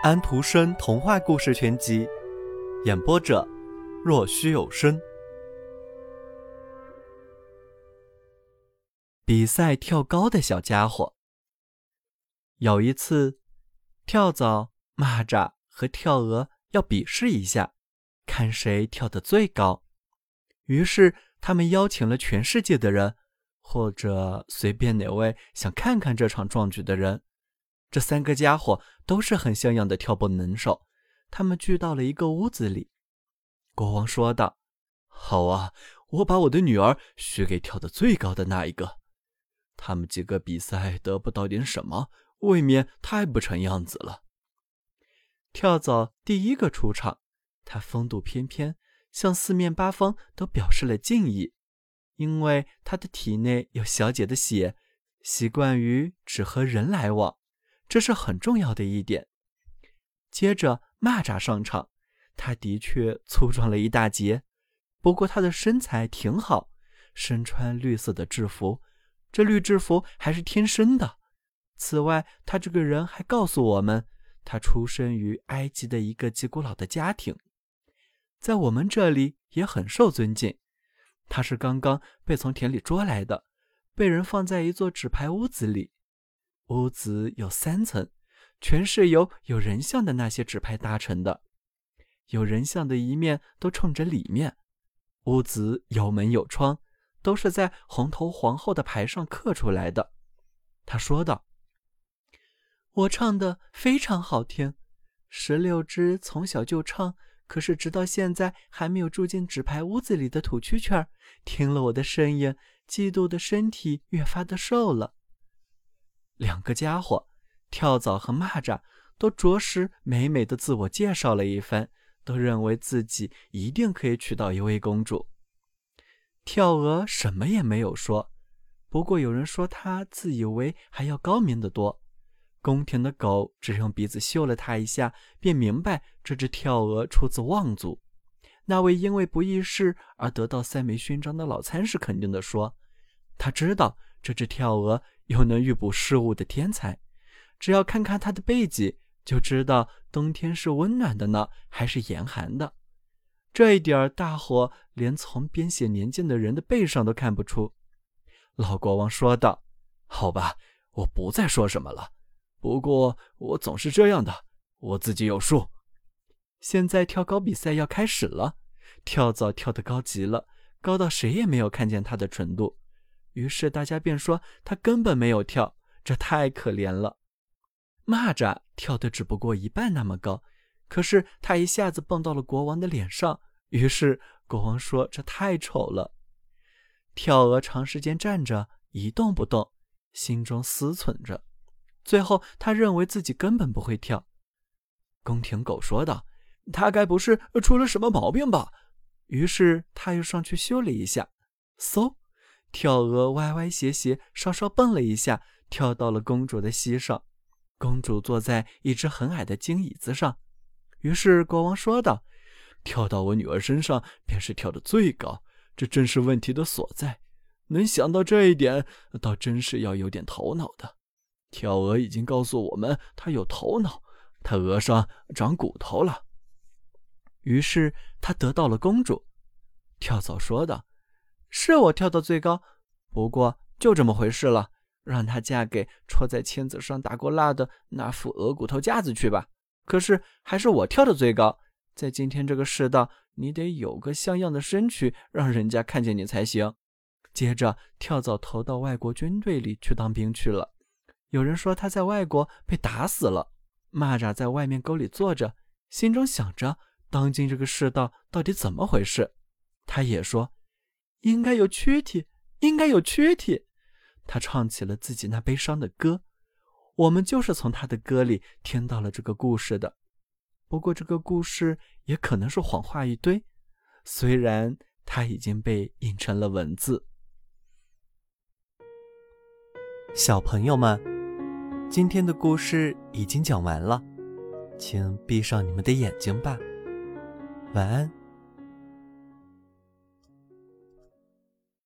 安徒生童话故事全集，演播者：若虚有声。比赛跳高的小家伙。有一次，跳蚤、蚂蚱和跳蛾要比试一下，看谁跳得最高。于是，他们邀请了全世界的人，或者随便哪位想看看这场壮举的人。这三个家伙都是很像样的跳蹦能手，他们聚到了一个屋子里。国王说道：“好啊，我把我的女儿许给跳得最高的那一个。他们几个比赛得不到点什么，未免太不成样子了。”跳蚤第一个出场，他风度翩翩，向四面八方都表示了敬意，因为他的体内有小姐的血，习惯于只和人来往。这是很重要的一点。接着，蚂蚱上场，他的确粗壮了一大截，不过他的身材挺好，身穿绿色的制服，这绿制服还是天生的。此外，他这个人还告诉我们，他出生于埃及的一个极古老的家庭，在我们这里也很受尊敬。他是刚刚被从田里捉来的，被人放在一座纸牌屋子里。屋子有三层，全是由有人像的那些纸牌搭成的。有人像的一面都冲着里面。屋子有门有窗，都是在红头皇后的牌上刻出来的。他说道：“我唱的非常好听，石榴枝从小就唱，可是直到现在还没有住进纸牌屋子里的土蛐蛐儿，听了我的声音，嫉妒的身体越发的瘦了。”两个家伙，跳蚤和蚂蚱，都着实美美的自我介绍了一番，都认为自己一定可以娶到一位公主。跳蛾什么也没有说，不过有人说他自以为还要高明的多。宫廷的狗只用鼻子嗅了他一下，便明白这只跳蛾出自望族。那位因为不义事而得到三枚勋章的老参事肯定地说，他知道这只跳蛾。又能预卜事物的天才，只要看看他的背脊，就知道冬天是温暖的呢，还是严寒的。这一点大伙连从编写年鉴的人的背上都看不出。老国王说道：“好吧，我不再说什么了。不过我总是这样的，我自己有数。现在跳高比赛要开始了，跳蚤跳得高极了，高到谁也没有看见它的纯度。”于是大家便说他根本没有跳，这太可怜了。蚂蚱跳的只不过一半那么高，可是他一下子蹦到了国王的脸上。于是国王说这太丑了。跳蛾长时间站着一动不动，心中思忖着。最后他认为自己根本不会跳。宫廷狗说道：“他该不是出了什么毛病吧？”于是他又上去修了一下，嗖。跳蛾歪歪斜斜，稍稍蹦了一下，跳到了公主的膝上。公主坐在一只很矮的金椅子上。于是国王说道：“跳到我女儿身上，便是跳得最高。这正是问题的所在。能想到这一点，倒真是要有点头脑的。跳蛾已经告诉我们，它有头脑，它额上长骨头了。于是他得到了公主。”跳蚤说道。是我跳到最高，不过就这么回事了。让她嫁给戳在签子上打过蜡的那副鹅骨头架子去吧。可是还是我跳的最高。在今天这个世道，你得有个像样的身躯，让人家看见你才行。接着，跳蚤投到外国军队里去当兵去了。有人说他在外国被打死了。蚂蚱在外面沟里坐着，心中想着当今这个世道到底怎么回事。他也说。应该有躯体，应该有躯体。他唱起了自己那悲伤的歌，我们就是从他的歌里听到了这个故事的。不过这个故事也可能是谎话一堆，虽然它已经被印成了文字。小朋友们，今天的故事已经讲完了，请闭上你们的眼睛吧，晚安。